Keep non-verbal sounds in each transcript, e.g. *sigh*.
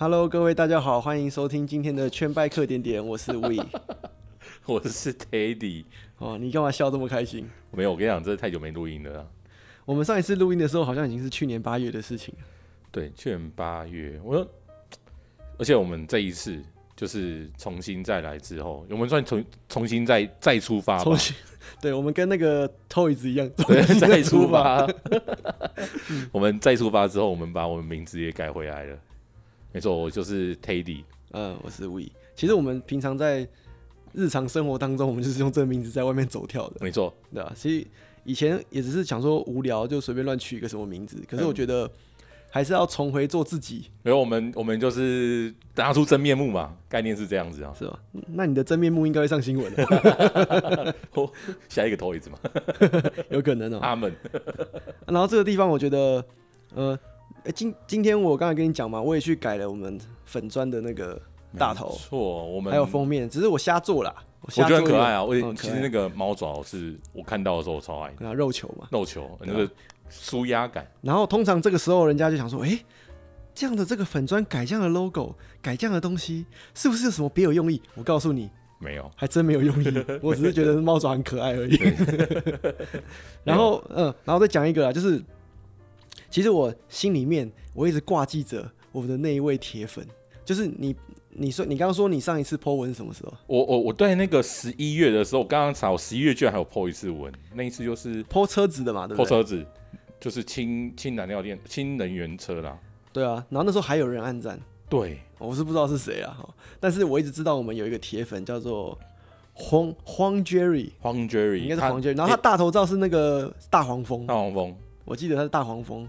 Hello，各位大家好，欢迎收听今天的圈拜课点点，我是 *laughs* We，我是 Teddy。哦，你干嘛笑这么开心？没有，我跟你讲，这太久没录音了。我们上一次录音的时候，好像已经是去年八月的事情了。对，去年八月，我说，而且我们这一次就是重新再来之后，我们算重重新再再出发吧。重新，对，我们跟那个 Toys 一样，对，再出发。*laughs* 我们再出发之后，我们把我们名字也改回来了。没错，我就是 Teddy，嗯，我是 We。其实我们平常在日常生活当中，我们就是用这个名字在外面走跳的。没错，对吧？所以以前也只是想说无聊，就随便乱取一个什么名字。可是我觉得还是要重回做自己。没有，我们我们就是拿出真面目嘛，概念是这样子啊，是吧？那你的真面目应该会上新闻的。*laughs* 哦，下一个 Toys 嘛，*laughs* 有可能哦。阿门。*laughs* 然后这个地方，我觉得，呃。欸、今今天我刚才跟你讲嘛，我也去改了我们粉砖的那个大头，错，我们还有封面，只是我瞎做啦。我，觉得很可爱啊，我、嗯、其实那个猫爪是我看到的时候我超爱的，肉球嘛，肉球那个舒压感。然后通常这个时候人家就想说，哎、欸，这样的这个粉砖改这样的 logo，改这样的东西，是不是有什么别有用意？我告诉你，没有，还真没有用意，*laughs* 我只是觉得猫爪很可爱而已。*laughs* 然后，嗯，然后再讲一个啊，就是。其实我心里面我一直挂记着我们的那一位铁粉，就是你。你说你刚刚说你上一次 po 文是什么时候？我我我对那个十一月的时候，我刚刚查我十一月居然还有 po 一次文，那一次就是 po 车子的嘛，对不对？po 车子就是氢氢燃料电氢能源车啦。对啊，然后那时候还有人暗赞。对，我是不知道是谁啊，但是我一直知道我们有一个铁粉叫做黄黄 Jerry，黄 Jerry 应该是黄 Jerry，然后他大头照是那个大黄蜂，大黄蜂，我记得他是大黄蜂。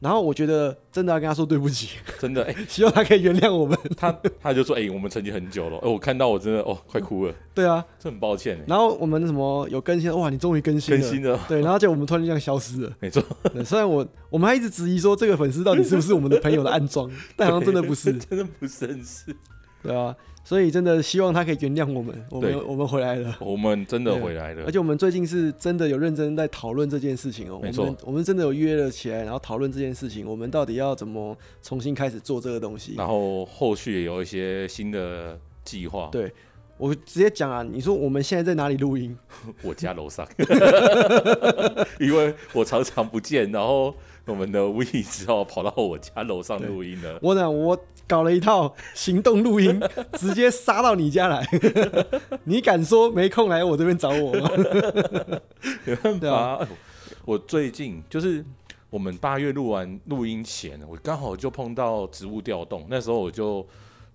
然后我觉得真的要跟他说对不起，真的 *laughs* 哎，希望他可以原谅我们。他他就说哎，我们曾经很久了，哎，我看到我真的哦，快哭了。对啊，这很抱歉。然后我们什么有更新，哇，你终于更新了，更新了。对，然后就我们突然就这样消失了。没错，虽然我我们还一直质疑说这个粉丝到底是不是我们的朋友的暗装，*laughs* 但好像真的不是，真的不是很，是。对啊。所以真的希望他可以原谅我们，我们我们回来了，我们真的回来了。而且我们最近是真的有认真在讨论这件事情哦、喔。没错，我们真的有约了起来，然后讨论这件事情，我们到底要怎么重新开始做这个东西。然后后续也有一些新的计划。对，我直接讲啊，你说我们现在在哪里录音？*laughs* 我家楼上，*laughs* 因为我常常不见，然后我们的 We 只好跑到我家楼上录音了。我呢我。搞了一套行动录音，*laughs* 直接杀到你家来。你敢说没空来我这边找我吗？没办法，我最近就是我们八月录完录音前，我刚好就碰到职务调动，那时候我就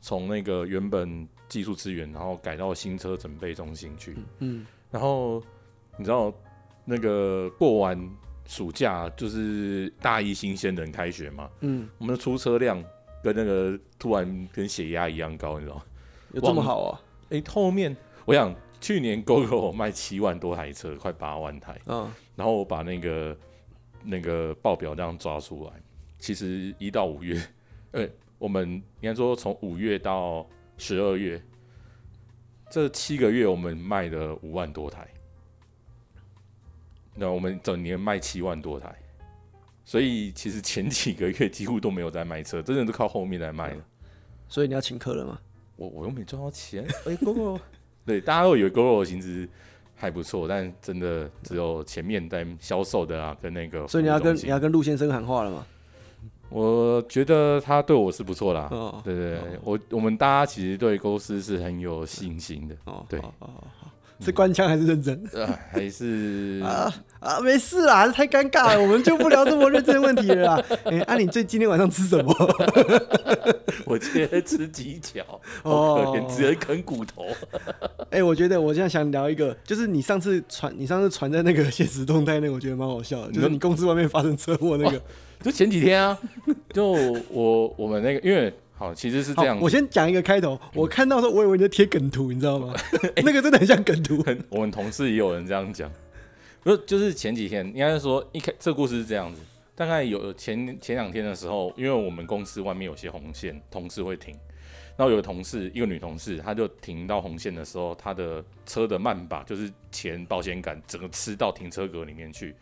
从那个原本技术资源，然后改到新车准备中心去。嗯，然后你知道那个过完暑假就是大一新鲜人开学嘛？嗯，我们的出车量。跟那个突然跟血压一样高，你知道吗？有这么好啊？哎、欸，后面我想去年 GOGO 卖七万多台车，快八万台。嗯，然后我把那个那个报表这样抓出来，其实一到五月，呃、欸，我们应该说从五月到十二月这七个月，我们卖了五万多台。那我们整年卖七万多台。所以其实前几个月几乎都没有在卖车，真的都靠后面来卖的。所以你要请客了吗？我我又没赚到钱。哎、欸、，GOGO，对，大家都以为 GOGO 的薪资还不错，但真的只有前面在销售的啊，跟那个。所以你要跟你要跟陆先生喊话了吗？我觉得他对我是不错啦。哦，对对我我们大家其实对公司是很有信心的。哦，对。哦哦哦是官腔还是认真？呃、啊，还是啊啊，没事啦，太尴尬了，*laughs* 我们就不聊这么认真的问题了啦。*laughs* 哎、欸，啊，你最今天晚上吃什么？*laughs* 我今天吃鸡脚，哦，只能啃骨头。哎、欸，我觉得我现在想聊一个，就是你上次传，你上次传在那个限时动态那个，我觉得蛮好笑的，就是你公司外面发生车祸那个，就前几天啊，就我我们那个因为。好，其实是这样。我先讲一个开头。我看到时候，我以为你在贴梗图，你知道吗？欸 *laughs* *laughs* 那个真的很像梗图。*laughs* 我们同事也有人这样讲。不是，就是前几天，应该是说一开这个故事是这样子。大概有前前两天的时候，因为我们公司外面有些红线，同事会停。然后有个同事，一个女同事，她就停到红线的时候，她的车的慢把就是前保险杆整个吃到停车格里面去。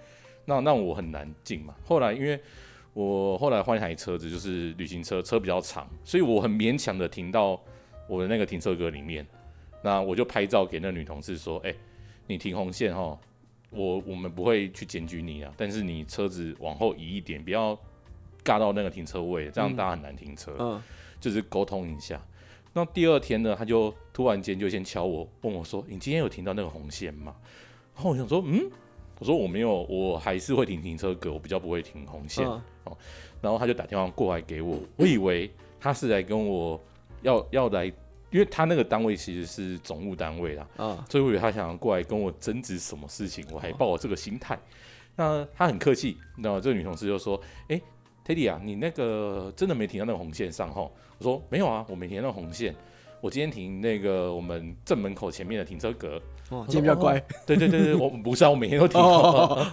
那那我很难进嘛。后来因为我后来换一台车子，就是旅行车，车比较长，所以我很勉强的停到我的那个停车格里面。那我就拍照给那女同事说：“哎、欸，你停红线哈，我我们不会去检举你啊，但是你车子往后移一点，不要尬到那个停车位，这样大家很难停车。嗯”嗯，就是沟通一下。那第二天呢，他就突然间就先敲我，问我说：“你今天有停到那个红线吗？”然后我想说：“嗯。”我说我没有，我还是会停停车格，我比较不会停红线哦。嗯、然后他就打电话过来给我，我以为他是来跟我要要来，因为他那个单位其实是总务单位啦，嗯、所以我以为他想要过来跟我争执什么事情，我还抱我这个心态。那他很客气，那这个女同事就说：“哎，Teddy 啊，你那个真的没停到那个红线上哈？”我说：“没有啊，我没停到红线。”我今天停那个我们正门口前面的停车格，哦，今天比较乖，对对对对，我不是啊，我每天都停，哦，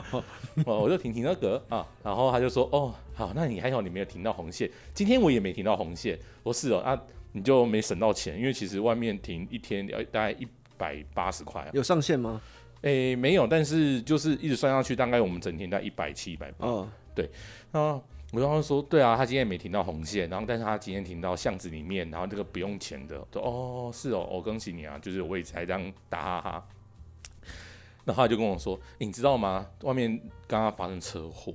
我就停停那格啊，然后他就说，哦，好，那你还好，你没有停到红线，今天我也没停到红线，我是哦，啊，你就没省到钱，因为其实外面停一天要大概一百八十块啊，有上限吗？诶，没有，但是就是一直算上去，大概我们整天在一百七、一百八，对，啊。我刚刚说，对啊，他今天没停到红线，然后但是他今天停到巷子里面，然后这个不用钱的，说哦是哦，我恭喜你啊，就是有位置还这样打哈哈。然后他就跟我说，你知道吗？外面刚刚发生车祸。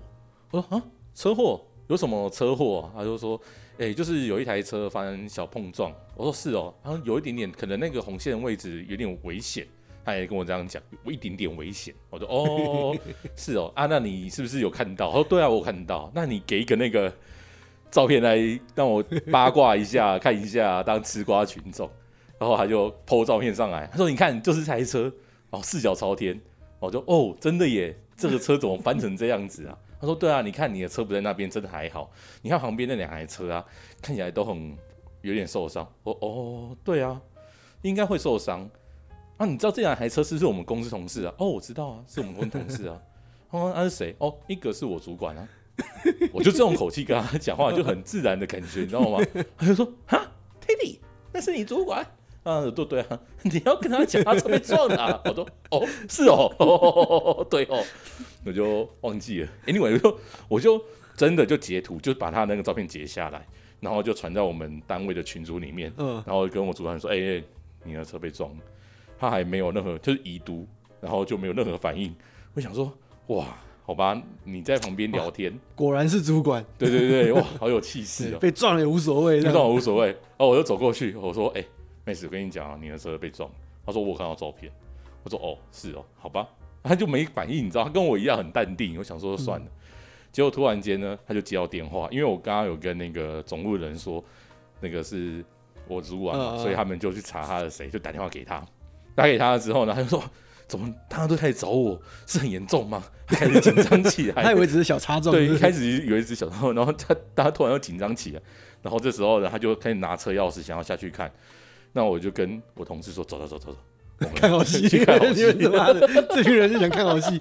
我说啊，车祸有什么车祸？他就说，哎，就是有一台车发生小碰撞。我说是哦，然后有一点点，可能那个红线的位置有点危险。他也跟我这样讲，有一点点危险。我说哦，是哦，啊，那你是不是有看到？他说对啊，我看到。那你给一个那个照片来让我八卦一下，*laughs* 看一下，当吃瓜群众。然后他就 po 照片上来，他说你看，就是这台车，哦，四脚朝天。我就哦，真的耶，这个车怎么翻成这样子啊？他说对啊，你看你的车不在那边，真的还好。你看旁边那两台车啊，看起来都很有点受伤。哦哦，对啊，应该会受伤。啊，你知道这两台车是不是我们公司同事啊？哦，我知道啊，是我们公司同事啊。*laughs* 他说他是谁？哦，一个是我主管啊。我就这种口气跟他讲话，就很自然的感觉，你知道吗？他就说：“哈，Teddy，那是你主管？”啊，对对啊，*laughs* 你要跟他讲，他车被撞了啊。我说：“哦，是哦，哦 *laughs* 对哦。”我就忘记了。Anyway，我就我就真的就截图，就把他那个照片截下来，然后就传在我们单位的群组里面。嗯，然后跟我主管说：“哎哎，你的车被撞了。”他还没有任何，就是已读，然后就没有任何反应。我想说，哇，好吧，你在旁边聊天，果然是主管。对对对，哇，好有气势 *laughs* 哦。被撞了也无所谓，被撞了无所谓。哦，我就走过去，我说，哎、欸，妹子，我跟你讲啊，你的车被撞。他说我看到照片。我说哦，是哦，好吧。*laughs* 他就没反应，你知道，他跟我一样很淡定。我想说算了，嗯、结果突然间呢，他就接到电话，因为我刚刚有跟那个总务人说，那个是我主管所以他们就去查他的谁，就打电话给他。打给他了之后呢，*laughs* 他就说：“怎么大家都开始找我？是很严重吗？”他开始紧张起来。*laughs* 他以为只是小插撞。对，一开始以为是小插撞，然后他大家突然又紧张起来。然后这时候呢，他就开始拿车钥匙想要下去看。那我就跟我同事说：“走走走走走，看好戏，看好戏。*laughs* 这群人就想看好戏。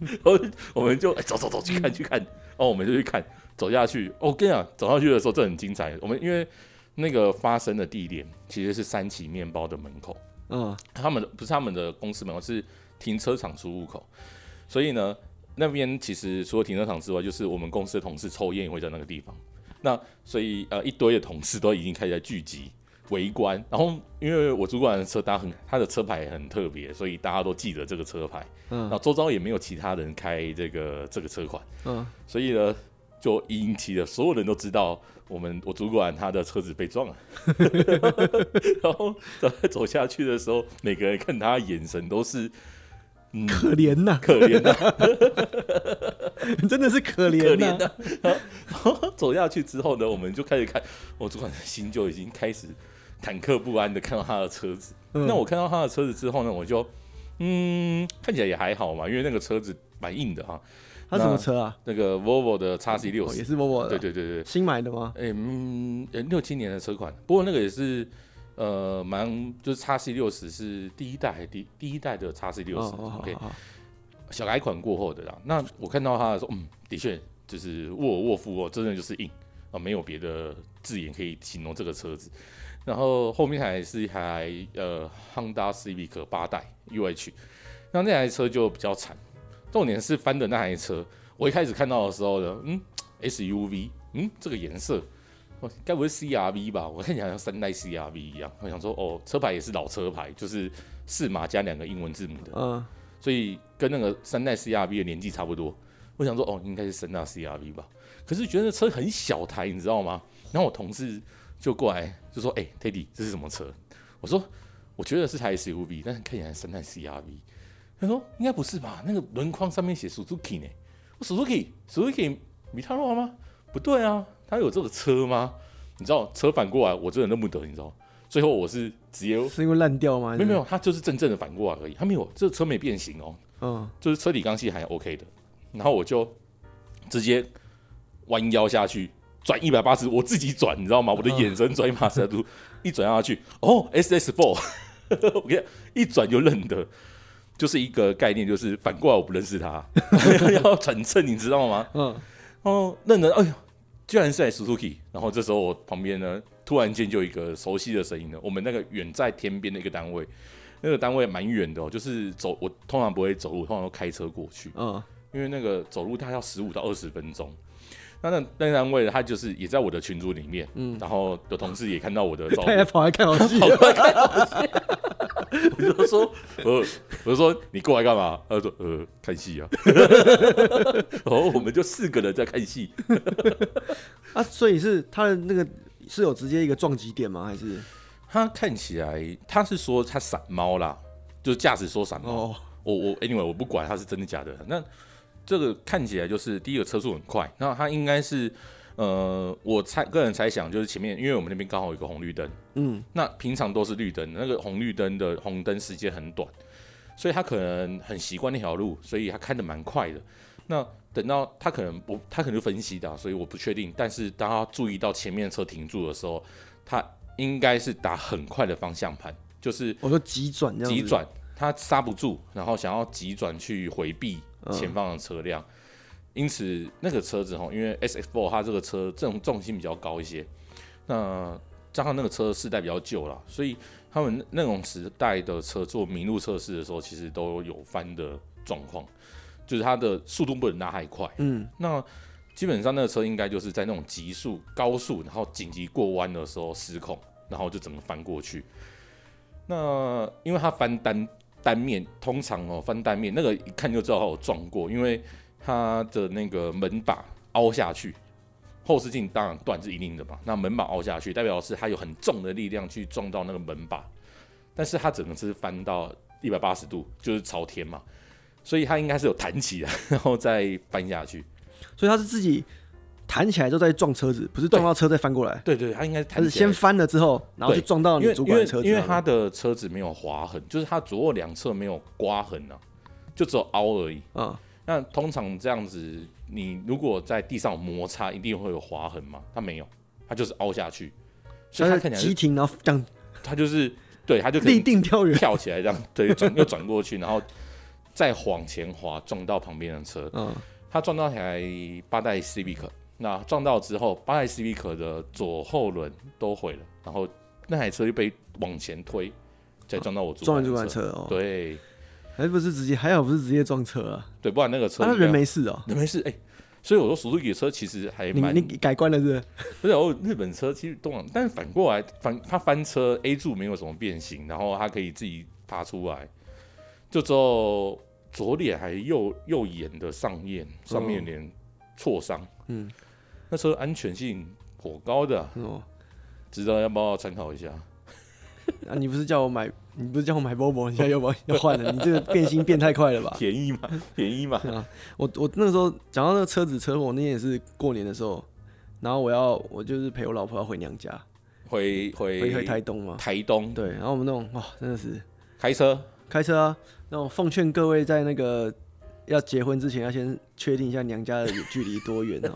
然后我们就、欸、走走走去看去看。然后，我们就去看，走下去。我跟你讲，走上去的时候这很精彩。我们因为那个发生的地点其实是三旗面包的门口。嗯，他们的不是他们的公司门口，是停车场出入口，所以呢，那边其实除了停车场之外，就是我们公司的同事抽烟也会在那个地方。那所以呃，一堆的同事都已经开始在聚集围观。然后因为我主管的车，他很他的车牌很特别，所以大家都记得这个车牌。嗯，那周遭也没有其他人开这个这个车款。嗯，所以呢，就引起了所有人都知道。我们我主管他的车子被撞了，*laughs* 然后在走下去的时候，每个人看他眼神都是、嗯、可怜呐、啊，可怜呐、啊，*laughs* 真的是可怜呐、啊。然后走下去之后呢，我们就开始看，我主管的心就已经开始忐忑不安的看到他的车子。嗯、那我看到他的车子之后呢，我就嗯，看起来也还好嘛，因为那个车子蛮硬的哈。他什么车啊？那个 Volvo 的 XC60 也是 Volvo 的。对对对对，新买的吗？哎、欸、嗯，六七年的车款，不过那个也是呃蛮，就是 XC 六十是第一代还是第第一代的 XC60？OK，、哦哦哦哦、小改款过后的啦。那我看到他的时候，嗯，的确就是沃尔沃夫沃，真的就是硬啊，没有别的字眼可以形容这个车子。然后后面还是一台呃 Honda Civic 八代 UH，那那台车就比较惨。重点是翻的那台车，我一开始看到的时候呢，嗯，SUV，嗯，这个颜色，哦，该不会 CRV 吧？我看起来像三代 CRV 一样。我想说，哦，车牌也是老车牌，就是四码加两个英文字母的，嗯，所以跟那个三代 CRV 的年纪差不多。我想说，哦，应该是三代 CRV 吧？可是觉得那车很小台，你知道吗？然后我同事就过来就说：“哎、欸，Teddy，这是什么车？”我说：“我觉得是台 SUV，但是看起来三代 CRV。”他说：“应该不是吧？那个轮框上面写 Suzuki 呢？我 Suzuki，Suzuki 米塔罗吗？不对啊，他有这个车吗？你知道车反过来，我真的认不得，你知道？最后我是直接是因为烂掉吗？没有没有，他就是真正的反过来而已，他没有这个车没变形哦，嗯，就是车底钢系还 OK 的。然后我就直接弯腰下去转一百八十，我自己转，你知道吗？我的眼神转一百八十度，一转下去，哦，SS Four，*laughs* 我跟你讲，一转就认得。就是一个概念，就是反过来我不认识他，*laughs* 要转正，你知道吗？嗯，哦，认得，哎呦，居然是在 Suzuki。然后这时候我旁边呢，突然间就有一个熟悉的声音了。我们那个远在天边的一个单位，那个单位蛮远的哦，就是走，我通常不会走路，通常都开车过去。嗯，因为那个走路大概要十五到二十分钟。那那那个单位他就是也在我的群组里面，嗯，然后的同事也看到我的照片，他跑来看好戏。*laughs* 我就说，呃，我就说你过来干嘛？他说，呃，看戏啊。*laughs* 然后我们就四个人在看戏。*laughs* 啊，所以是他的那个是有直接一个撞击点吗？还是他看起来他是说他闪猫啦，就是驾驶说闪猫。哦、我我 anyway 我不管他是真的假的。那这个看起来就是第一个车速很快，那他应该是。呃，我猜个人猜想就是前面，因为我们那边刚好有个红绿灯，嗯，那平常都是绿灯，那个红绿灯的红灯时间很短，所以他可能很习惯那条路，所以他开的蛮快的。那等到他可能不，他可能就分析的，所以我不确定。但是当他注意到前面车停住的时候，他应该是打很快的方向盘，就是我说急转，急转，他刹不住，然后想要急转去回避前方的车辆。嗯因此，那个车子哈，因为 S X Four 它这个车这种重心比较高一些，那加上那个车世代比较旧了，所以他们那种时代的车做麋鹿测试的时候，其实都有翻的状况，就是它的速度不能拉太快。嗯，那基本上那个车应该就是在那种急速、高速，然后紧急过弯的时候失控，然后就整个翻过去。那因为它翻单单面，通常哦翻单面那个一看就知道它有撞过，因为。它的那个门把凹下去，后视镜当然断是一定的嘛。那门把凹下去，代表是它有很重的力量去撞到那个门把，但是它整个是翻到一百八十度，就是朝天嘛，所以它应该是有弹起来，然后再翻下去。所以它是自己弹起来之后再撞车子，不是撞到车再翻过来。对对，它应该它是先翻了之后，然后就撞到你主管的车子。因为他的车子没有划痕，就是它左右两侧没有刮痕啊，就只有凹而已。嗯。那通常这样子，你如果在地上摩擦，一定会有划痕嘛？它没有，它就是凹下去，所以它看起来急停，然后这样，它就是对，它就立定跳远，跳起来这样，对，转又转过去，然后再往前滑，撞到旁边的车。嗯，它撞到台八代 Civic，那撞到之后，八代 Civic 的左后轮都毁了，然后那台车就被往前推，再撞到我撞这款车哦，对。还不是直接，还好不是直接撞车啊？对，不然那个车，那人没事哦，人没事。哎，所以我说，速度给车其实还蛮……你改观了是不是？*laughs* 不是，哦，日本车其实动，但是反过来反它翻车，A 柱没有什么变形，然后它可以自己爬出来，就之后左脸还右右眼的上面上面脸挫伤，嗯，那车安全性颇高的，哦，值得要不要参考一下？*laughs* 啊，你不是叫我买？你不是叫我买波波，你现在又要要换了？你这个变心变太快了吧？便宜嘛，便宜嘛。*laughs* 啊，我我那个时候讲到那个车子车祸，那天也是过年的时候，然后我要我就是陪我老婆要回娘家，回回回回台东嘛。台东对，然后我们那种哇，真的是开车开车啊。那我奉劝各位在那个要结婚之前，要先确定一下娘家的距离多远哦。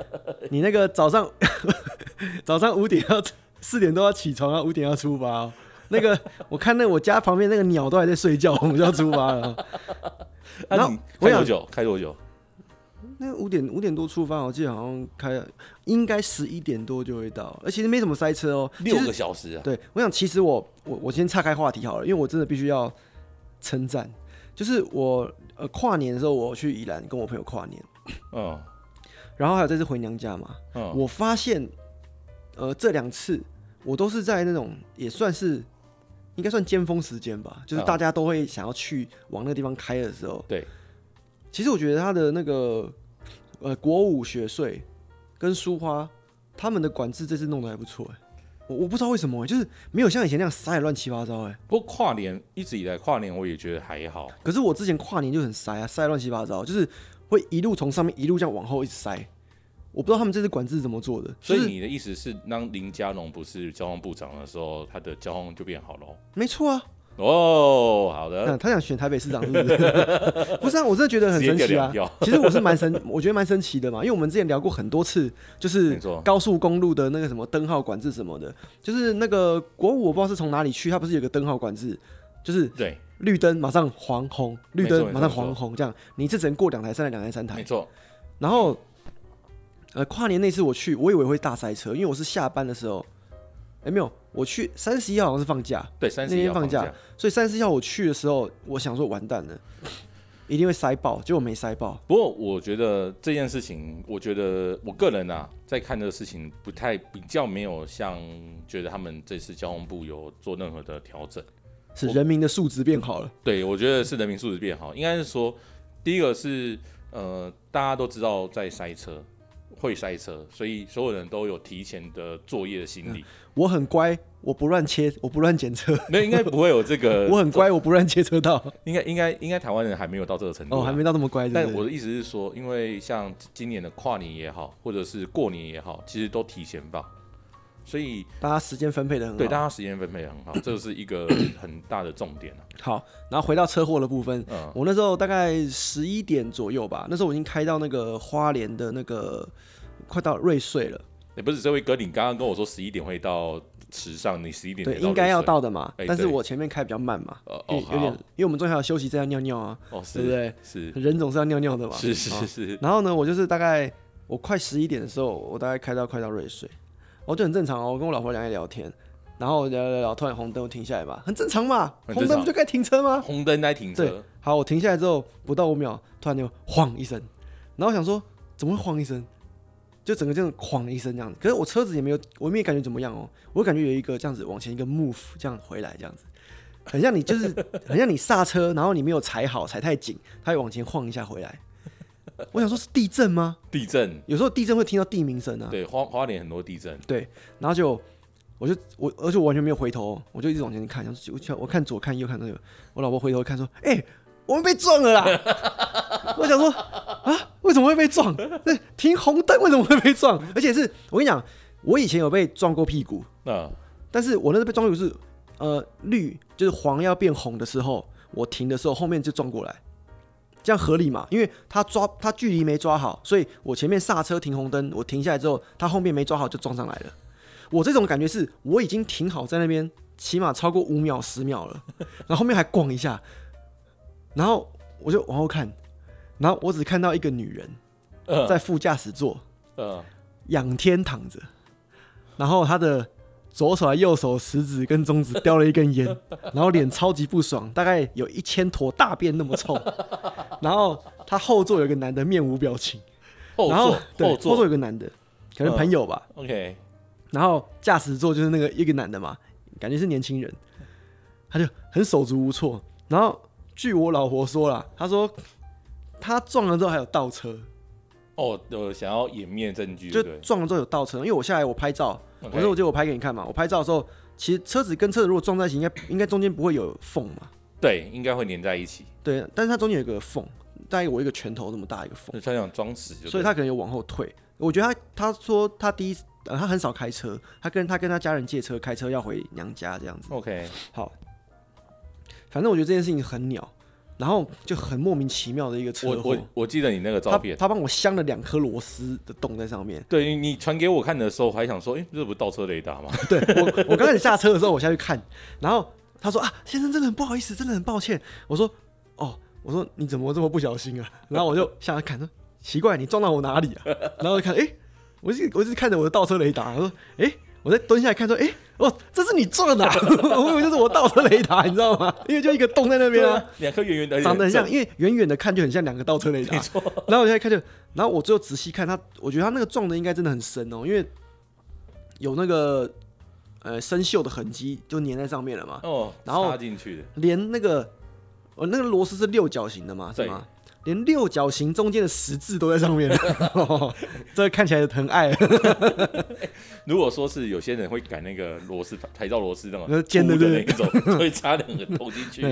*laughs* 你那个早上 *laughs* 早上五点要四点多要起床啊，五点要出发哦。那个，我看那我家旁边那个鸟都还在睡觉，我们就要出发了。*laughs* 然后开多久？开多久？那五点五点多出发，我记得好像开，应该十一点多就会到，而其实没什么塞车哦，六个小时啊。对，我想其实我我我先岔开话题好了，因为我真的必须要称赞，就是我呃跨年的时候我去宜兰跟我朋友跨年，嗯，*laughs* 然后还有这次回娘家嘛，嗯，我发现，呃，这两次我都是在那种也算是应该算尖峰时间吧，就是大家都会想要去往那个地方开的时候。对，其实我觉得他的那个呃国五学税跟书花他们的管制这次弄得还不错哎。我我不知道为什么，就是没有像以前那样塞的乱七八糟哎。不过跨年一直以来跨年我也觉得还好。可是我之前跨年就很塞啊，塞乱七八糟，就是会一路从上面一路这样往后一直塞。我不知道他们这次管制怎么做的。所以你的意思是，当林佳龙不是交通部长的时候，他的交通就变好了？没错啊。哦，好的。他想选台北市长是不是？*laughs* 不是啊，我真的觉得很神奇啊。其实我是蛮神，*laughs* 我觉得蛮神奇的嘛，因为我们之前聊过很多次，就是高速公路的那个什么灯号管制什么的，就是那个国五我不知道是从哪里去，它不是有个灯号管制，就是对绿灯马上黄红，绿灯马上黄红，这样你这只能过两台、三台、两台、三台。没错。然后，呃，跨年那次我去，我以为会大塞车，因为我是下班的时候。哎、欸，没有，我去三十一号好像是放假，对，三十一号放假，所以三十一号我去的时候，我想说完蛋了，一定会塞爆，结果没塞爆。不过我觉得这件事情，我觉得我个人啊，在看这个事情不太比较没有像觉得他们这次交通部有做任何的调整，是人民的素质变好了。*laughs* 对，我觉得是人民素质变好，应该是说第一个是呃，大家都知道在塞车。会塞车，所以所有人都有提前的作业的心理。我很乖，我不乱切，我不乱检车。那应该不会有这个。*laughs* 我很乖，我不乱切车道。*laughs* 应该应该应该台湾人还没有到这个程度。哦，还没到那么乖是是？但我的意思是说，因为像今年的跨年也好，或者是过年也好，其实都提前放。所以大家时间分配的很好，对，大家时间分配的很好，*coughs* 这是一个很大的重点。好，然后回到车祸的部分，嗯，我那时候大概十一点左右吧，那时候我已经开到那个花莲的那个快到瑞穗了。也不是这位哥，你刚刚跟我说十一点会到池上，你十一点对应该要到的嘛，但是我前面开比较慢嘛，哦，有点，因为我们中间还要休息，这样尿尿啊，哦，对不对？是，人总是要尿尿的嘛，是是是。然后呢，我就是大概我快十一点的时候，我大概开到快到瑞穗。我就很正常哦，我跟我老婆两个人聊天，然后聊聊聊，突然红灯我停下来吧，很正常嘛，红灯不就该停车吗？红灯该停车。对，好，我停下来之后不到五秒，突然就晃一声，然后我想说怎么会晃一声？就整个这样晃一声这样子，可是我车子也没有，我也没感觉怎么样哦，我感觉有一个这样子往前一个 move 这样回来这样子，很像你就是很像你刹车，然后你没有踩好，踩太紧，它会往前晃一下回来。*laughs* 我想说，是地震吗？地震，有时候地震会听到地鸣声啊。对，花花莲很多地震。对，然后就，我就我，而且我完全没有回头，我就一直往前看，想我我看左看右看那个，我老婆回头看说：“哎、欸，我们被撞了啦！” *laughs* 我想说啊，为什么会被撞？停红灯为什么会被撞？而且是我跟你讲，我以前有被撞过屁股，嗯，但是我那时候被撞屁股是呃绿，就是黄要变红的时候，我停的时候后面就撞过来。这样合理嘛？因为他抓他距离没抓好，所以我前面刹车停红灯，我停下来之后，他后面没抓好就撞上来了。我这种感觉是我已经停好在那边，起码超过五秒十秒了，然后后面还逛一下，然后我就往后看，然后我只看到一个女人在副驾驶座，仰天躺着，然后她的。左手、右手食指跟中指叼了一根烟，*laughs* 然后脸超级不爽，大概有一千坨大便那么臭。*laughs* 然后他后座有个男的面无表情，然后对后座有个男的，可能朋友吧。OK。然后驾驶座就是那个一个男的嘛，感觉是年轻人，他就很手足无措。然后据我老婆说了，他说他撞了之后还有倒车。哦，呃，想要掩灭证据，就撞了之后有倒车，因为我下来我拍照。我说我就我拍给你看嘛，我拍照的时候，其实车子跟车子如果撞在一起，应该应该中间不会有缝嘛？对，应该会粘在一起。对，但是它中间有一个缝，大概我一个拳头那么大一个缝。他想装死，所以他可能有往后退。我觉得他他说他第一呃他很少开车，他跟他跟他家人借车开车要回娘家这样子。OK，好，反正我觉得这件事情很鸟。然后就很莫名其妙的一个车祸。我我我记得你那个照片，他帮我镶了两颗螺丝的洞在上面。对，你传给我看的时候，我还想说，哎，这不是倒车雷达吗？*laughs* 对，我我刚开始下车的时候，我下去看，然后他说啊，先生真的很不好意思，真的很抱歉。我说哦，我说你怎么这么不小心啊？*laughs* 然后我就下来看，说奇怪，你撞到我哪里啊？然后看，哎，我一直我一直看着我的倒车雷达，我说，哎，我再蹲下来看，说，哎，哦，这是你撞的，*laughs* 我以为就是我倒车雷达，你知道吗？因为就一个洞在那边啊，两颗圆圆的，长得很像，因为远远的看就很像两个倒车雷达。然后我现在看就，然后我最后仔细看它，我觉得它那个撞的应该真的很深哦，因为有那个呃生锈的痕迹就粘在上面了嘛。哦。然后插进去的，连那个我那个螺丝是六角形的嘛，是吗？连六角形中间的十字都在上面，哦、*laughs* 这看起来很爱。*laughs* 如果说是有些人会改那个螺丝牌照螺丝那种尖的那种，*laughs* 会插两个头进去。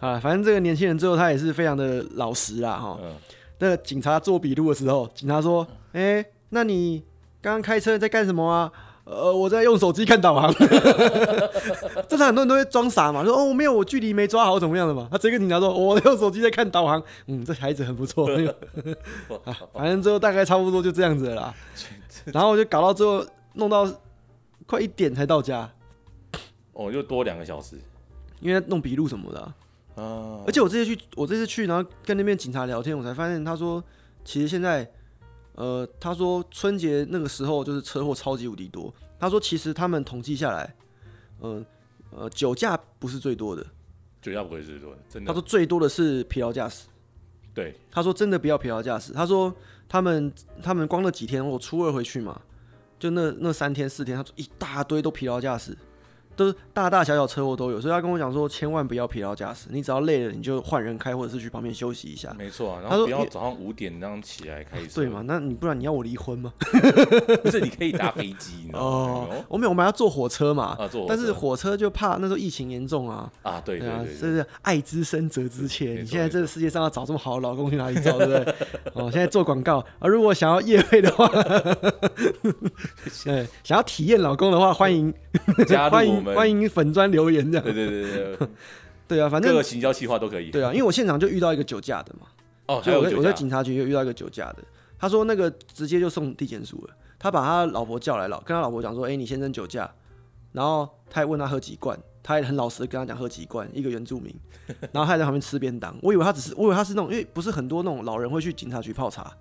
啊，反正这个年轻人最后他也是非常的老实啦，哈。嗯。那个警察做笔录的时候，警察说：“哎、欸，那你刚刚开车在干什么啊？”呃，我在用手机看导航，*laughs* 正常很多人都会装傻嘛，说哦没有，我距离没抓好，怎么样的嘛。他直接跟警察说，我用手机在看导航，嗯，这孩子很不错。*laughs* 啊，反正最后大概差不多就这样子了啦。*laughs* 然后我就搞到最后弄到快一点才到家，哦，又多两个小时，因为弄笔录什么的啊。而且我这次去，我这次去，然后跟那边警察聊天，我才发现他说，其实现在。呃，他说春节那个时候就是车祸超级无敌多。他说其实他们统计下来，嗯呃，呃酒驾不是最多的，酒驾不会是最多的，真的。他说最多的是疲劳驾驶。对，他说真的不要疲劳驾驶。他说他们他们光那几天，我初二回去嘛，就那那三天四天，他说一大堆都疲劳驾驶。都是大大小小车祸都有，所以他跟我讲说，千万不要疲劳驾驶，你只要累了，你就换人开，或者是去旁边休息一下。没错啊，然后不要早上五点那样起来开车。对嘛？那你不然你要我离婚吗？*laughs* 不是，你可以搭飞机哦。我们我们要坐火车嘛，啊，坐但是火车就怕那时候疫情严重啊。啊，对对对，这是爱之深责之切。你现在这个世界上要找这么好的老公去哪里找，对不对？*laughs* 哦，现在做广告啊，如果想要夜配的话，*laughs* 对，想要体验老公的话，欢迎欢迎欢迎粉砖留言这样，对对对对，*laughs* 对啊，反正各个行销计划都可以。对啊，因为我现场就遇到一个酒驾的嘛，哦，还有我在我在警察局又遇到一个酒驾的，他说那个直接就送地检署了，他把他老婆叫来了，跟他老婆讲说，哎、欸，你先生酒驾，然后他还问他喝几罐，他还很老实的跟他讲喝几罐，一个原住民，*laughs* 然后他还在旁边吃便当，我以为他只是，我以为他是那种，因为不是很多那种老人会去警察局泡茶，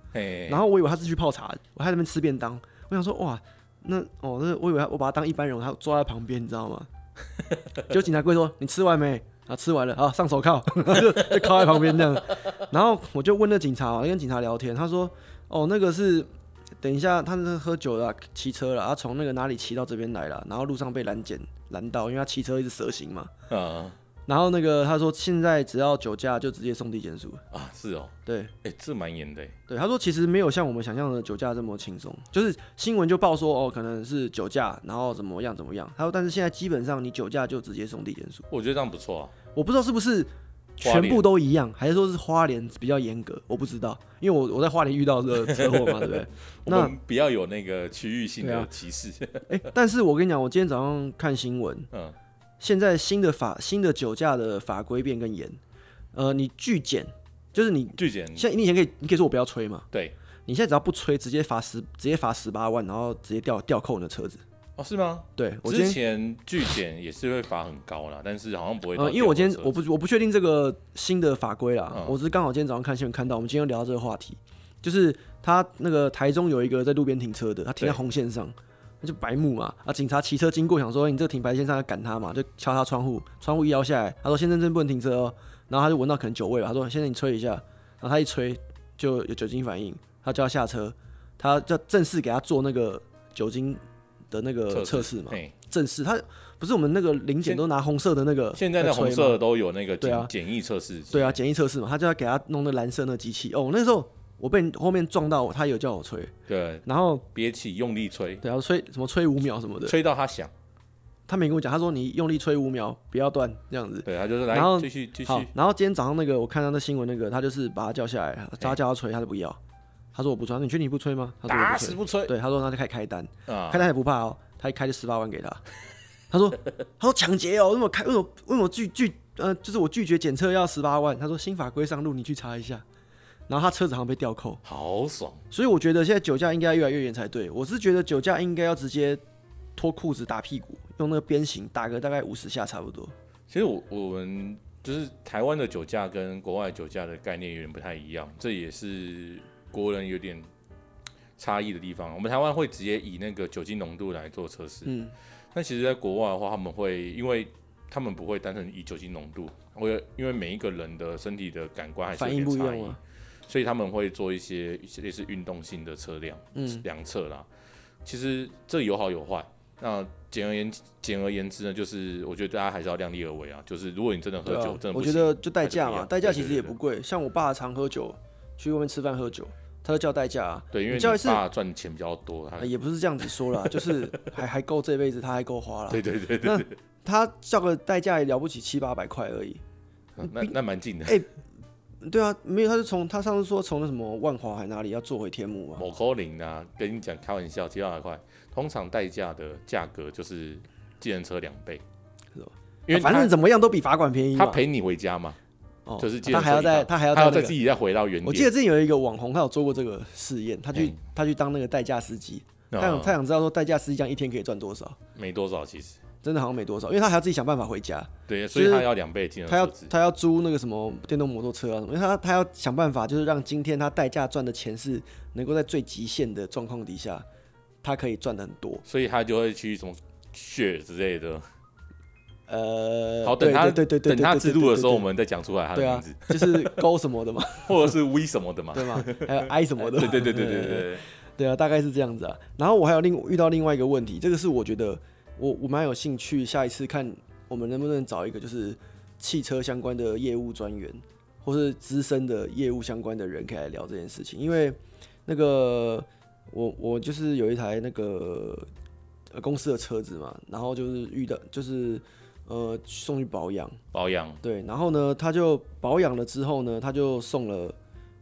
然后我以为他是去泡茶，我还在那边吃便当，我想说哇，那哦，那我以为我把他当一般人，他坐在旁边，你知道吗？*laughs* 就警察会说：“你吃完没？啊，吃完了，好，上手铐，*laughs* 就就铐在旁边这样。然后我就问那警察，跟警察聊天，他说：哦，那个是等一下，他是喝酒了，骑车了，他从那个哪里骑到这边来了，然后路上被拦检拦到，因为他骑车一直蛇行嘛。啊。”然后那个他说，现在只要酒驾就直接送地检署啊，是哦，对，哎、欸，这蛮严的。对，他说其实没有像我们想象的酒驾这么轻松，就是新闻就报说哦，可能是酒驾，然后怎么样怎么样。他说，但是现在基本上你酒驾就直接送地检署。我觉得这样不错啊。我不知道是不是全部都一样，还是说是花莲比较严格，我不知道，因为我我在花莲遇到这个车祸嘛，对不对？*laughs* 那比较有那个区域性的歧视。哎、但是我跟你讲，我今天早上看新闻，嗯。现在新的法新的酒驾的法规变更严，呃，你拒检就是你拒检，现在你以前可以你可以说我不要吹嘛，对，你现在只要不吹，直接罚十直接罚十八万，然后直接吊吊扣你的车子。哦，是吗？对，我之前拒检也是会罚很高啦，但是好像不会。呃，因为我今天我不我不确定这个新的法规啦，嗯、我只是刚好今天早上看新闻看到，我们今天聊到这个话题，就是他那个台中有一个在路边停车的，他停在红线上。那就白目嘛啊！警察骑车经过，想说你这个停白线上要赶他嘛，就敲他窗户，窗户一摇下来，他说：“先生，真不能停车哦。”然后他就闻到可能酒味了，他说：“先生，你吹一下。”然后他一吹就有酒精反应，他叫他下车，他叫正式给他做那个酒精的那个测试嘛。正式，他不是我们那个临检都拿红色的那个，现在的红色的都有那个对啊简易测试，对啊检疫测试嘛，他就要给他弄那蓝色那机器哦，那时候。我被后面撞到，他有叫我吹，对，然后憋气用力吹，对，要吹什么吹五秒什么的，吹到他响，他没跟我讲，他说你用力吹五秒，不要断这样子，对，他就是来，然后继续继续，好，然后今天早上那个我看到那新闻那个，他就是把他叫下来，他叫他吹，他就不要，他说我不吹，你确定你不吹吗？他说打死不吹，对，他说他就开始开单，开单也不怕哦，他一开就十八万给他，他说他说抢劫哦，为什么开为什么为什么拒拒呃就是我拒绝检测要十八万，他说新法规上路，你去查一下。然后他车子好像被吊扣，好爽。所以我觉得现在酒驾应该越来越严才对。我是觉得酒驾应该要直接脱裤子打屁股，用那个鞭刑打个大概五十下差不多。其实我我们就是台湾的酒驾跟国外酒驾的概念有点不太一样，这也是国人有点差异的地方。我们台湾会直接以那个酒精浓度来做测试，嗯，但其实在国外的话，他们会因为他们不会单纯以酒精浓度，会因为每一个人的身体的感官还是有点差异，所以他们会做一些类似运动性的车辆，嗯，量测啦。其实这有好有坏。那简而言简而言之呢，就是我觉得大家还是要量力而为啊。就是如果你真的喝酒，啊、真的，我觉得就代驾嘛，代驾其实也不贵。像我爸常喝酒，去外面吃饭喝酒，他就叫代驾啊。对，因为你爸赚钱比较多，他也不是这样子说啦，就是 *laughs* 还还够这辈子，他还够花了。对对对那他叫个代驾也了不起七八百块而已，啊、那那蛮近的。哎、欸，对啊，没有，他是从他上次说从那什么万华还哪里要坐回天母啊。某高林啊，跟你讲开玩笑，七八百块。通常代驾的价格就是计程车两倍，是吧？因为、啊、反正怎么样都比罚款便宜。他陪你回家嘛，哦，就是他还要再他还要他要再自己再回到原点。我记得之前有一个网红，他有做过这个试验，他去他去当那个代驾司机，他想他想知道说代驾司机这样一天可以赚多少？没多少，其实真的好像没多少，因为他还要自己想办法回家。对，所以他要两倍计程车。他要他要租那个什么电动摩托车啊什么，因为他他要想办法，就是让今天他代驾赚的钱是能够在最极限的状况底下。他可以赚的很多，所以他就会去什么血之类的。呃，好，等他对对对，等他制度的时候，我们再讲出来他的名字，就是勾什么的嘛，*laughs* 或者是 V 什么的嘛，对吗？还有 I 什么的，对对对对对对，对啊，大概是这样子啊。然后我还有另遇到另外一个问题，这个是我觉得我我蛮有兴趣，下一次看我们能不能找一个就是汽车相关的业务专员，或是资深的业务相关的人，可以来聊这件事情，因为那个。我我就是有一台那个呃公司的车子嘛，然后就是遇到就是呃送去保养，保养。对，然后呢他就保养了之后呢，他就送了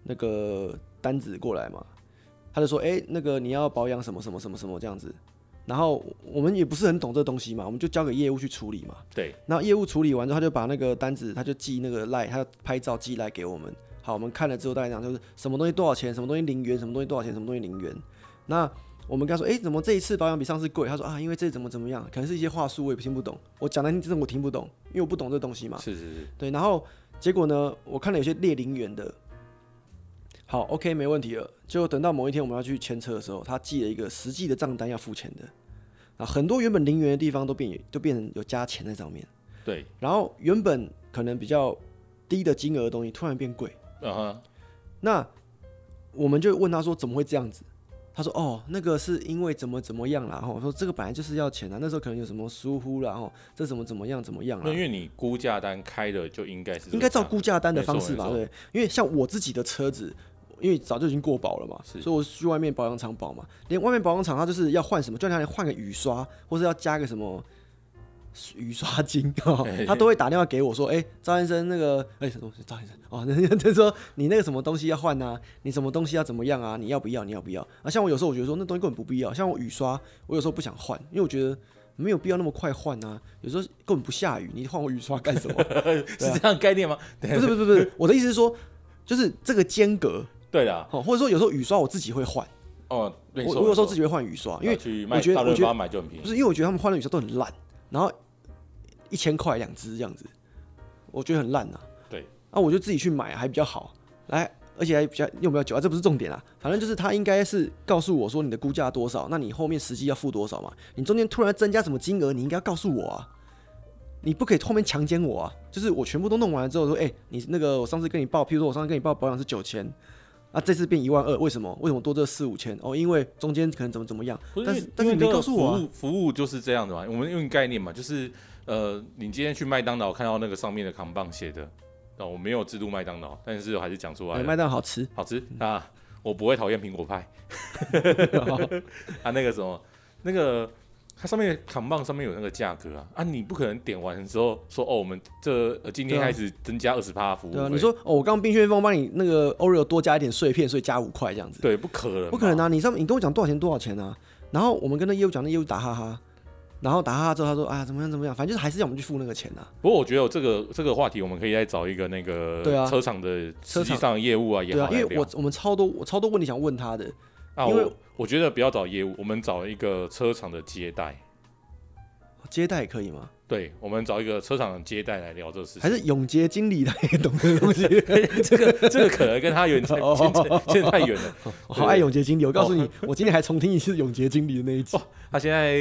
那个单子过来嘛，他就说哎、欸、那个你要保养什么什么什么什么这样子，然后我们也不是很懂这东西嘛，我们就交给业务去处理嘛，对，然后业务处理完之后，他就把那个单子他就寄那个赖，他拍照寄来给我们，好，我们看了之后大概讲就是什么东西多少钱，什么东西零元，什么东西多少钱，什么东西零元。那我们跟他说，哎、欸，怎么这一次保养比上次贵？他说啊，因为这怎么怎么样，可能是一些话术，我也听不懂。我讲的真的我听不懂，因为我不懂这东西嘛。是是是。对，然后结果呢，我看了有些列零元的，好，OK，没问题了。就等到某一天我们要去签车的时候，他寄了一个实际的账单要付钱的，啊，很多原本零元的地方都变都变成有加钱在上面。对。然后原本可能比较低的金额的东西突然变贵。嗯哼。那我们就问他说：“怎么会这样子？”他说：“哦，那个是因为怎么怎么样啦。”然后我说：“这个本来就是要钱啊，那时候可能有什么疏忽了，然后这怎么怎么样怎么样啊？”因为你估价单开的就应该是应该照估价单的方式吧？对，因为像我自己的车子，因为早就已经过保了嘛，所以我去外面保养厂保嘛，连外面保养厂他就是要换什么，就像换个雨刷，或是要加个什么。雨刷精哦，他都会打电话给我说：“哎、欸，赵先生，那个哎，什么东西？赵先生哦，那他 *laughs* 说你那个什么东西要换啊？你什么东西要怎么样啊？你要不要？你要不要？啊，像我有时候我觉得说那东西根本不必要。像我雨刷，我有时候不想换，因为我觉得没有必要那么快换啊。有时候根本不下雨，你换我雨刷干什么？*laughs* 是这样概念吗？不是不是不是，我的意思是说，就是这个间隔。对的，或者说有时候雨刷我自己会换。哦，我我有时候自己会换雨刷，因为我觉得我觉得不是因为我觉得他们换的雨刷都很烂，然后。一千块两支这样子，我觉得很烂呐。对，那我就自己去买还比较好。来，而且还比较用比较久啊，这不是重点啊。反正就是他应该是告诉我说你的估价多少，那你后面实际要付多少嘛？你中间突然增加什么金额，你应该要告诉我啊。你不可以后面强奸我啊。就是我全部都弄完了之后说，哎、欸，你那个我上次跟你报，譬如说我上次跟你报保养是九千，啊，这次变一万二，为什么？为什么多这四五千？哦，因为中间可能怎么怎么样。但是但是你没告诉我啊。服务就是这样的嘛，我们用概念嘛，就是。呃，你今天去麦当劳看到那个上面的扛棒写的，哦，我没有制度麦当劳，但是我还是讲出来。麦当劳好吃，好吃啊！我不会讨厌苹果派。*laughs* *laughs* 啊，那个什么，那个它上面扛棒上面有那个价格啊，啊，你不可能点完之后说哦，我们这今天开始增加二十趴服务。对啊，你说哦，我刚冰旋风帮你那个 Oreo 多加一点碎片，所以加五块这样子。对，不可能，不可能啊！你上面你跟我讲多少钱多少钱啊？然后我们跟那业务讲，那业务打哈哈。然后打哈哈之后，他说：“啊，怎么样怎么样，反正就是还是要我们去付那个钱啊。”不过我觉得这个这个话题，我们可以再找一个那个车厂的实际上的业务啊，也好。因为我我们超多我超多问题想问他的。啊，因为我，我觉得不要找业务，我们找一个车厂的接待。接待可以吗？对，我们找一个车厂的接待来聊这个事情，还是永杰经理他也懂这个东西？*laughs* 这个这个可能跟他有点太现在太远了。我好爱永杰经理，我告诉你，我今天还重听一次永杰经理的那一集。他现在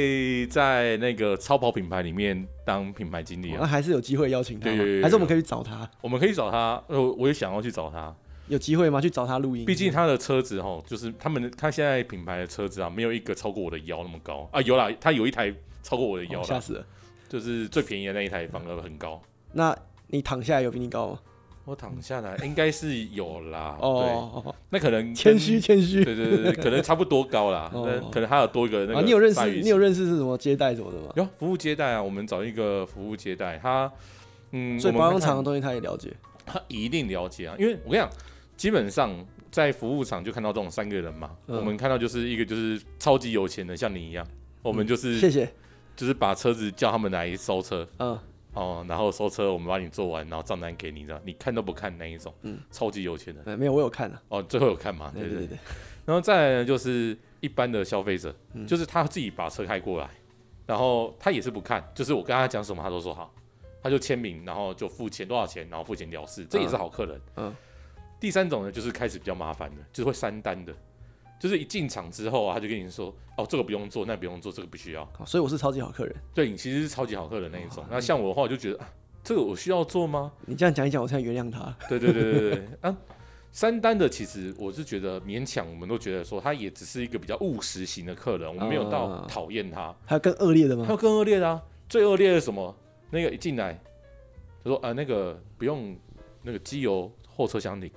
在那个超跑品牌里面当品牌经理啊，那还是有机会邀请他。对对对，还是我们可以去找他？我们可以找他。呃，我也想要去找他。有机会吗？去找他录音？毕竟他的车子哈，就是他们他现在品牌的车子啊，没有一个超过我的腰那么高啊。有啦，他有一台超过我的腰，吓死了。就是最便宜的那一台，反而很高。那你躺下来有比你高吗？我躺下来应该是有啦。哦，那可能谦虚谦虚。对对对，*laughs* 可能差不多高啦。可能还有多一个那个。你有认识？你有认识是什么接待什么的吗？有服务接待啊，我们找一个服务接待，他嗯，所以保养厂的东西他也了解。他一定了解啊，因为我跟你讲，基本上在服务场就看到这种三个人嘛。我们看到就是一个就是超级有钱的，像你一样，我们就是谢谢。就是把车子叫他们来收车，嗯，哦，然后收车，我们帮你做完，然后账单给你，这样？你看都不看那一种，嗯，超级有钱的，没有，我有看了，哦，最后有看嘛，对对对，然后再来呢，就是一般的消费者，就是他自己把车开过来，然后他也是不看，就是我跟他讲什么，他都说好，他就签名，然后就付钱多少钱，然后付钱了事，这也是好客人，嗯，第三种呢，就是开始比较麻烦的，就是会删单的。就是一进场之后啊，他就跟你说：“哦，这个不用做，那个不用做，这个不需要。”所以我是超级好客人。对，你其实是超级好客人那一种。那像我的话，我就觉得啊，这个我需要做吗？你这样讲一讲，我才原谅他。对对对对对啊，三单的其实我是觉得勉强，我们都觉得说他也只是一个比较务实型的客人，我们没有到讨厌他。还有更恶劣的吗？还有更恶劣的啊！最恶劣的是什么？那个一进来，他说：“啊，那个不用那个机油后车厢里。”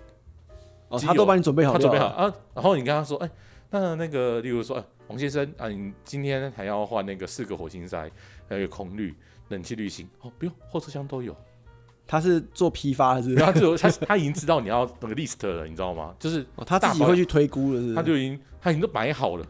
哦，他都帮你准备好，他准备好啊。然后你跟他说：“哎。”那那个，例如说，呃、王先生啊，你今天还要换那个四个火星塞，还有空滤、冷气滤芯哦，不用，后车厢都有。他是做批发的是，就他他已经知道你要那个 list 了，你知道吗？就是、哦、他自己会去推估了是，是？他就已经他已经都买好了，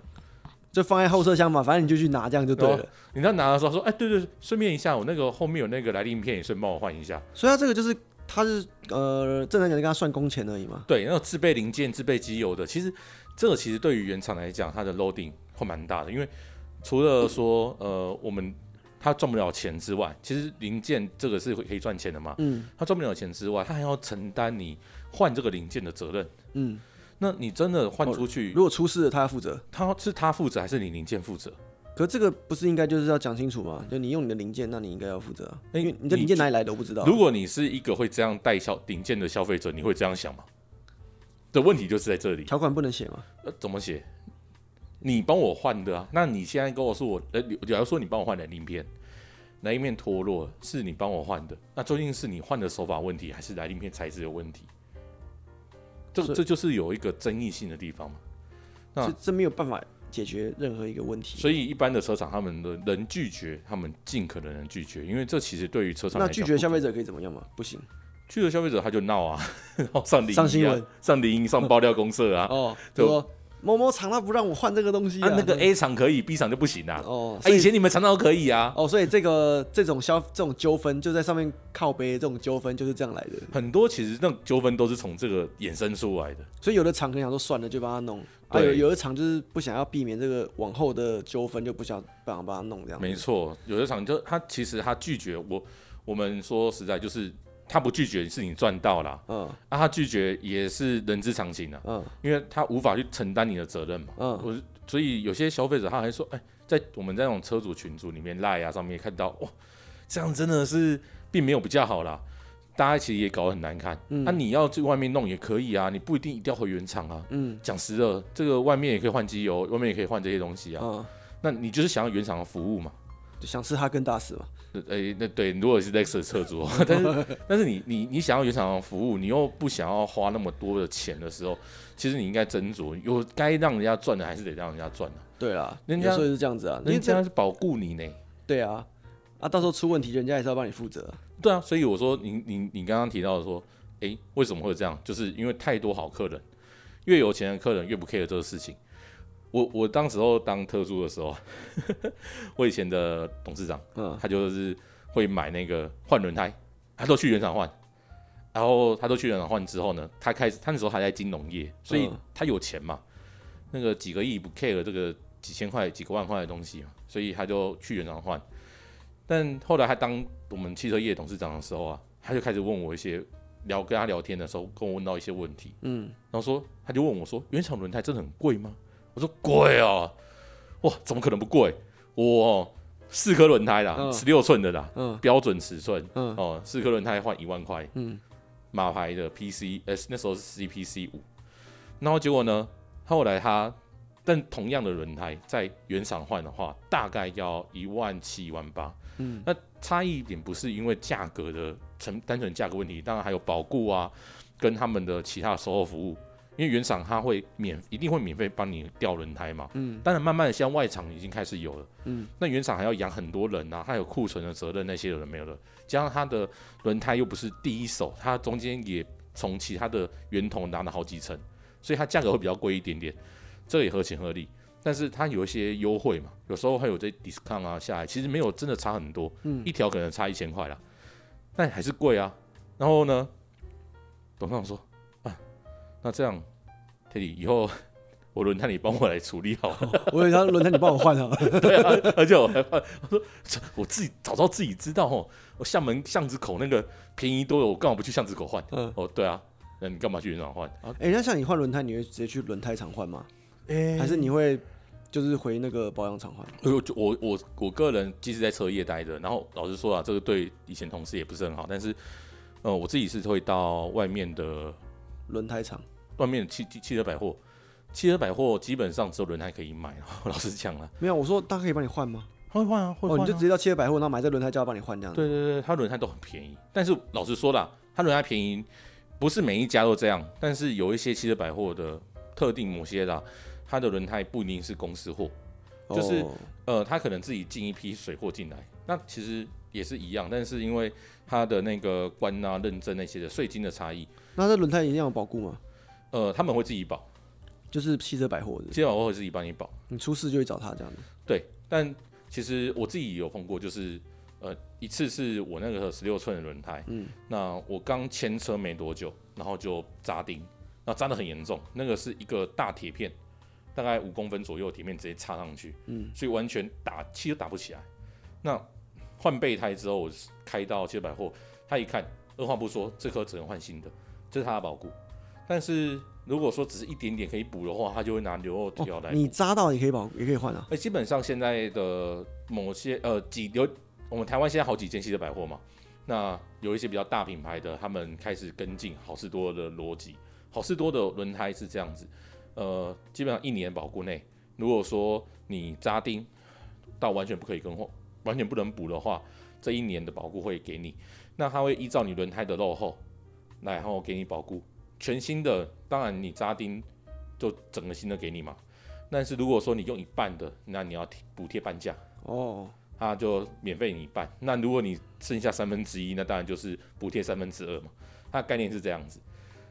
就放在后车厢嘛，反正你就去拿，这样就对了。你在拿的时候说，哎，对对，对，顺便一下，我那个后面有那个来令片，也顺便帮我换一下。所以他这个就是他是呃，正常讲就跟他算工钱而已嘛。对，然后自备零件、自备机油的，其实。这个其实对于原厂来讲，它的 loading 会蛮大的，因为除了说呃我们他赚不了钱之外，其实零件这个是可以赚钱的嘛。嗯。他赚不了钱之外，他还要承担你换这个零件的责任。嗯。那你真的换出去，如果出事了，他要负责？他是他负责还是你零件负责？可这个不是应该就是要讲清楚吗？就你用你的零件，那你应该要负责啊。因为你的零件哪里来的我不知道。如果你是一个会这样带消零件的消费者，你会这样想吗？的问题就是在这里，条款不能写吗？呃，怎么写？你帮我换的啊？那你现在跟我说我，呃，假如说你帮我换的零片，哪一面脱落是你帮我换的？那究竟是你换的手法问题，还是来令片材质有问题？这这就是有一个争议性的地方嘛。那这这没有办法解决任何一个问题。所以一般的车厂，他们的人拒绝，他们尽可能能拒绝，因为这其实对于车厂那拒绝消费者可以怎么样吗？不行。拒绝消费者他就闹啊，*laughs* 然后上上新闻、上林英、上爆料公社啊。哦，就说某某厂他不让我换这个东西啊，那个 A 厂可以，B 厂就不行啊。哦，以前你们常常都可以啊。哦，所以这个这种消这种纠纷就在上面靠背，这种纠纷就是这样来的。很多其实那种纠纷都是从这个衍生出来的。所以有的厂可能想说算了，就帮他弄。对，有有的厂就是不想要避免这个往后的纠纷，就不想帮他帮他弄这样。没错，有的厂就他其实他拒绝我，我们说实在就是。他不拒绝是你赚到了，嗯，啊，他拒绝也是人之常情啊，嗯，因为他无法去承担你的责任嘛，嗯，我所以有些消费者他还说，哎，在我们在那种车主群组里面赖啊上面看到，哇，这样真的是并没有比较好啦，大家其实也搞得很难看，嗯，那、啊、你要去外面弄也可以啊，你不一定一定要回原厂啊，嗯，讲实了，这个外面也可以换机油，外面也可以换这些东西啊，嗯，那你就是想要原厂的服务嘛。想吃哈根达斯嘛？哎、欸，那对，如果是 Lexus 车主，*laughs* 但是但是你你你想要原厂服务，你又不想要花那么多的钱的时候，其实你应该斟酌，有该让人家赚的还是得让人家赚啊。对啦，人家所以是这样子啊，人家是保护你呢。对啊，啊，到时候出问题，人家也是要帮你负责。对啊，所以我说，你你你刚刚提到说，哎、欸，为什么会这样？就是因为太多好客人，越有钱的客人越不 care 这个事情。我我当时候当特助的时候，*laughs* 我以前的董事长，嗯，他就是会买那个换轮胎，他都去原厂换，然后他都去原厂换之后呢，他开始他那时候还在金融业，所以他有钱嘛，那个几个亿不 care 这个几千块几个万块的东西嘛，所以他就去原厂换，但后来他当我们汽车业董事长的时候啊，他就开始问我一些聊跟他聊天的时候，跟我问到一些问题，嗯，然后说他就问我说，原厂轮胎真的很贵吗？我说贵啊，哇，怎么可能不贵？我四颗轮胎啦，十六寸的啦，嗯，标准尺寸，嗯，哦，四颗轮胎换一万块，嗯，马牌的 PC，呃，那时候是 CPC 五，然后结果呢，后来他，但同样的轮胎在原厂换的话，大概要一万七、一万八，嗯，那差异一点不是因为价格的成单纯价格问题，当然还有保固啊，跟他们的其他售后服务。因为原厂它会免一定会免费帮你调轮胎嘛，嗯，当然慢慢的像外厂已经开始有了，嗯，那原厂还要养很多人啊，还有库存的责任那些有的没有了，加上它的轮胎又不是第一手，它中间也从其他的源头拿了好几层，所以它价格会比较贵一点点，这个也合情合理，但是它有一些优惠嘛，有时候会有这 discount 啊下来，其实没有真的差很多，嗯，一条可能差一千块啦，但还是贵啊，然后呢，董事长说。那这样，Teddy，以后我轮胎你帮我来处理好了。我以为他轮胎你帮我换好了。*laughs* 对啊，而且我还换。我说我自己早知道自己知道哦，我厦门巷子口那个便宜多了，我干嘛不去巷子口换？嗯，哦，对啊，那你干嘛去原厂换？哎、欸，那像你换轮胎，你会直接去轮胎厂换吗？哎、欸，还是你会就是回那个保养厂换？我我我我个人即使在车业待着，然后老实说啊，这个对以前同事也不是很好，但是呃，我自己是会到外面的轮胎厂。外面的汽汽汽车百货，汽车百货基本上只有轮胎可以买。*laughs* 老实讲了，没有，我说他可以帮你换吗？会换啊，会换啊。哦，你就直接到汽车百货，然后买这轮胎，叫他帮你换这样。对对对，他轮胎都很便宜。但是老实说啦，他轮胎便宜，不是每一家都这样。但是有一些汽车百货的特定某些啦，他的轮胎不一定是公司货，就是、哦、呃，他可能自己进一批水货进来。那其实也是一样，但是因为他的那个关啊、认证那些的税金的差异，那这轮胎一定要有保固吗？呃，他们会自己保，就是汽车百货的，汽车百货会自己帮你保，你出事就会找他这样子。对，但其实我自己有碰过，就是呃一次是我那个十六寸的轮胎，嗯，那我刚牵车没多久，然后就扎钉，那扎的很严重，那个是一个大铁片，大概五公分左右铁片直接插上去，嗯，所以完全打气都打不起来。那换备胎之后，我开到汽车百货，他一看，二话不说，这颗只能换新的，这是他的保固。但是如果说只是一点点可以补的话，他就会拿牛肉条来、哦。你扎到也可以保，也可以换啊。哎、欸，基本上现在的某些呃几有我们台湾现在好几间汽车百货嘛，那有一些比较大品牌的，他们开始跟进好事多的逻辑。好事多的轮胎是这样子，呃，基本上一年保固内，如果说你扎钉到完全不可以更换，完全不能补的话，这一年的保固会给你。那它会依照你轮胎的漏厚，然后给你保固。全新的，当然你扎钉就整个新的给你嘛。但是如果说你用一半的，那你要补贴半价哦，他就免费你一半。那如果你剩下三分之一，那当然就是补贴三分之二嘛。它的概念是这样子。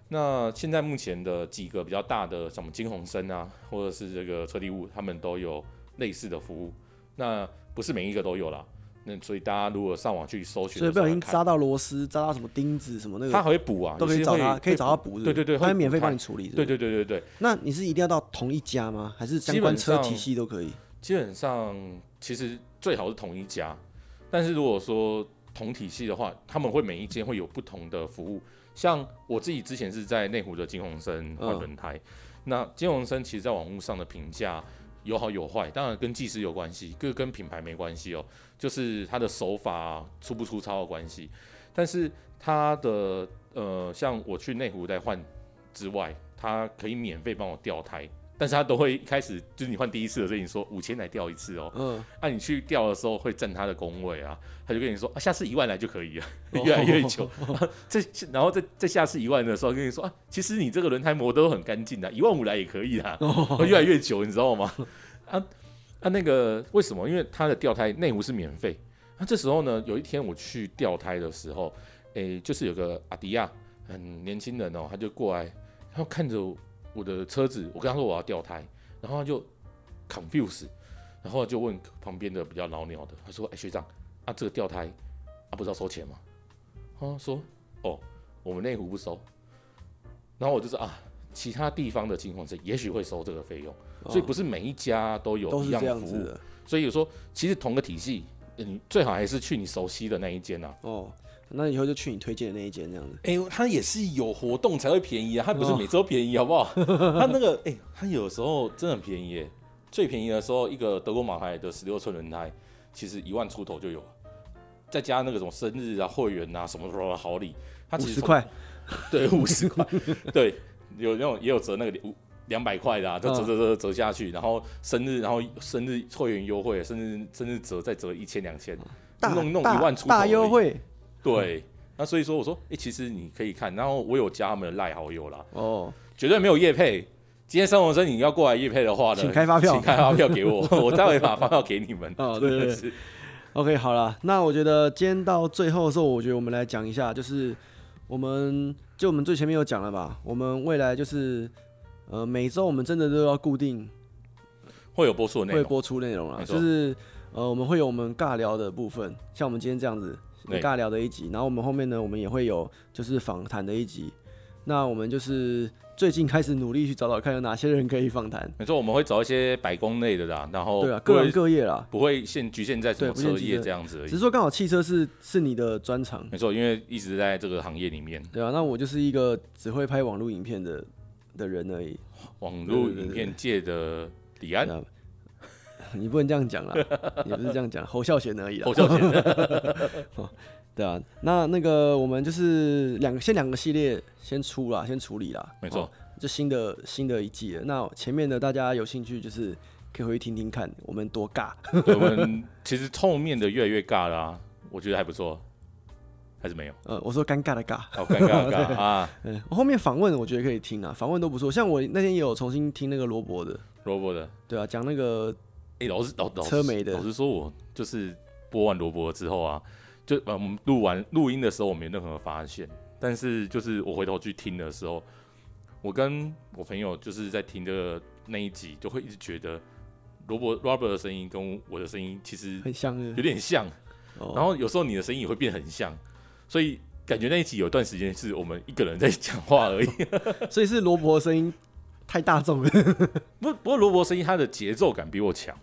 那现在目前的几个比较大的，什么金鸿森啊，或者是这个车力物，他们都有类似的服务。那不是每一个都有啦。那所以大家如果上网去搜寻，所以不小心扎到螺丝、扎到什么钉子什么那个，他还会补啊，都可以找他，可以找他补。对对对，他会免费帮你处理。对对对对对。那你是一定要到同一家吗？还是相关车体系都可以？基本上其实最好是同一家，但是如果说同体系的话，他们会每一间会有不同的服务。像我自己之前是在内湖的金鸿森换轮胎，嗯、那金鸿森其实在网络上的评价。有好有坏，当然跟技师有关系，跟跟品牌没关系哦，就是他的手法粗不粗糙的关系。但是他的呃，像我去内湖在换之外，他可以免费帮我调胎。但是他都会一开始就是你换第一次的时候，你说五千来调一次哦。嗯。那、啊、你去调的时候会占他的工位啊，他就跟你说啊，下次一万来就可以了，*laughs* 越来越久。这、哦、然后再再下次一万的时候跟你说啊，其实你这个轮胎磨得都很干净的，一万五来也可以啦。哦。越来越久，你知道吗？啊啊，那个为什么？因为他的调胎内湖是免费。那、啊、这时候呢，有一天我去调胎的时候，诶、欸，就是有个阿迪亚很年轻人哦，他就过来，他看着。我的车子，我跟他说我要掉胎，然后他就 confuse，然后就问旁边的比较老鸟的，他说：“哎、欸，学长，啊，这个掉胎啊，不知道收钱吗？”他说：“哦，我们内湖不收。”然后我就说：“啊，其他地方的情况是也许会收这个费用，所以不是每一家都有一样服务。所以有时候，其实同个体系，你最好还是去你熟悉的那一间啊。哦，那以后就去你推荐的那一间这样子。哎、欸，它也是有活动才会便宜啊，它不是每周便宜，好不好？*laughs* 它那个，哎、欸，它有时候真的很便宜耶。最便宜的时候，一个德国马牌的十六寸轮胎，其实一万出头就有。了，再加那个什么生日啊、会员啊什么什么好礼，它其实五十块，*laughs* 对，五十块，*laughs* 对，有那种也有折那个五两百块的啊，就折折折折下去，然后生日，然后生日会员优惠，甚至甚至折再折一千两千，弄弄一万出头大优惠，对，那所以说我说，哎，其实你可以看，然后我有加他们的赖好友啦，哦，绝对没有叶配。今天生活生你要过来夜配的话呢，请开发票，请开发票给我，*laughs* 我待会把发票给你们。哦，对对对，OK，好了，那我觉得今天到最后的时候，我觉得我们来讲一下，就是我们就我们最前面有讲了吧，我们未来就是呃每周我们真的都要固定会有播出的内容，会播出内容了，就是呃我们会有我们尬聊的部分，像我们今天这样子尬聊的一集，然后我们后面呢，我们也会有就是访谈的一集，那我们就是。最近开始努力去找找看有哪些人可以访谈。没错，我们会找一些百工类的啦，然后对啊，各行各业啦，不会限局限在什么车业这样子而已。只是说刚好汽车是是你的专长。没错，因为一直在这个行业里面。对啊，那我就是一个只会拍网络影片的的人而已。网络影片界的李安，你不能这样讲啦，也不是这样讲，侯孝贤而已啦。侯孝贤。*laughs* 对啊，那那个我们就是两个先两个系列先出啦，先处理啦。没错，就新的新的一季了。那前面的大家有兴趣就是可以回去听听看，我们多尬。我们其实后面的越来越尬啦啊，我觉得还不错，还是没有。呃，我说尴尬的尬，好尴尬的尬 *laughs* 啊。嗯，我后面访问我觉得可以听啊，访问都不错。像我那天也有重新听那个罗伯的，罗伯的，对啊，讲那个哎，老师老老车没的，老实说，我就是播完萝卜之后啊。就呃，我们录完录音的时候，我没任何发现。但是就是我回头去听的时候，我跟我朋友就是在听的那一集，就会一直觉得萝卜 Robert 的声音跟我的声音其实很像，有点像。然后有时候你的声音也会变很像，所以感觉那一集有段时间是我们一个人在讲话而已。*laughs* 所以是萝卜的声音太大众了。*laughs* 不不过萝卜声音它的节奏感比我强。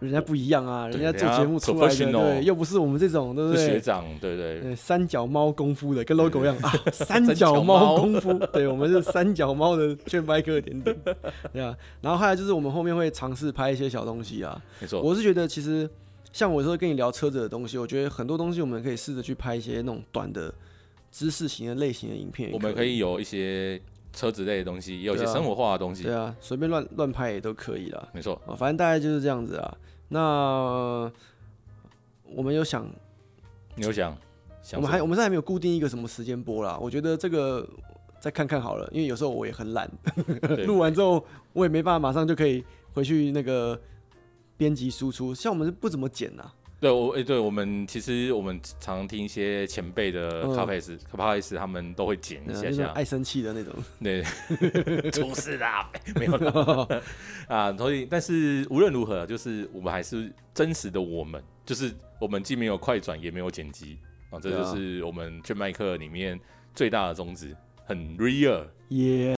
人家不一样啊，人家做节目出来的，对，又不是我们这种，对不对？学长，对对，对。三脚猫功夫的，跟 logo 一样啊，*laughs* 三脚猫功夫，对，我们是三脚猫的券拍客点点，*laughs* 对啊。然后还有就是我们后面会尝试拍一些小东西啊，没错。我是觉得其实像我说跟你聊车子的东西，我觉得很多东西我们可以试着去拍一些那种短的知识型的类型的影片。我们可以有一些车子类的东西，也有一些生活化的东西，对啊，随便乱乱拍也都可以啦。没错，反正大概就是这样子啊。那我们有想，你有想，想我们还我们现在还没有固定一个什么时间播啦。我觉得这个再看看好了，因为有时候我也很懒，*laughs* 录完之后我也没办法马上就可以回去那个编辑输出。像我们是不怎么剪呐。对，我哎，对我们其实我们常听一些前辈的咖啡师，咖啡师他们都会剪一下下，爱生气的那种，*laughs* 对，出事啦，没有啦。*laughs* 啊，所以但是无论如何，就是我们还是真实的我们，就是我们既没有快转，也没有剪辑。啊，这就是我们券卖客里面最大的宗旨，很 real，耶。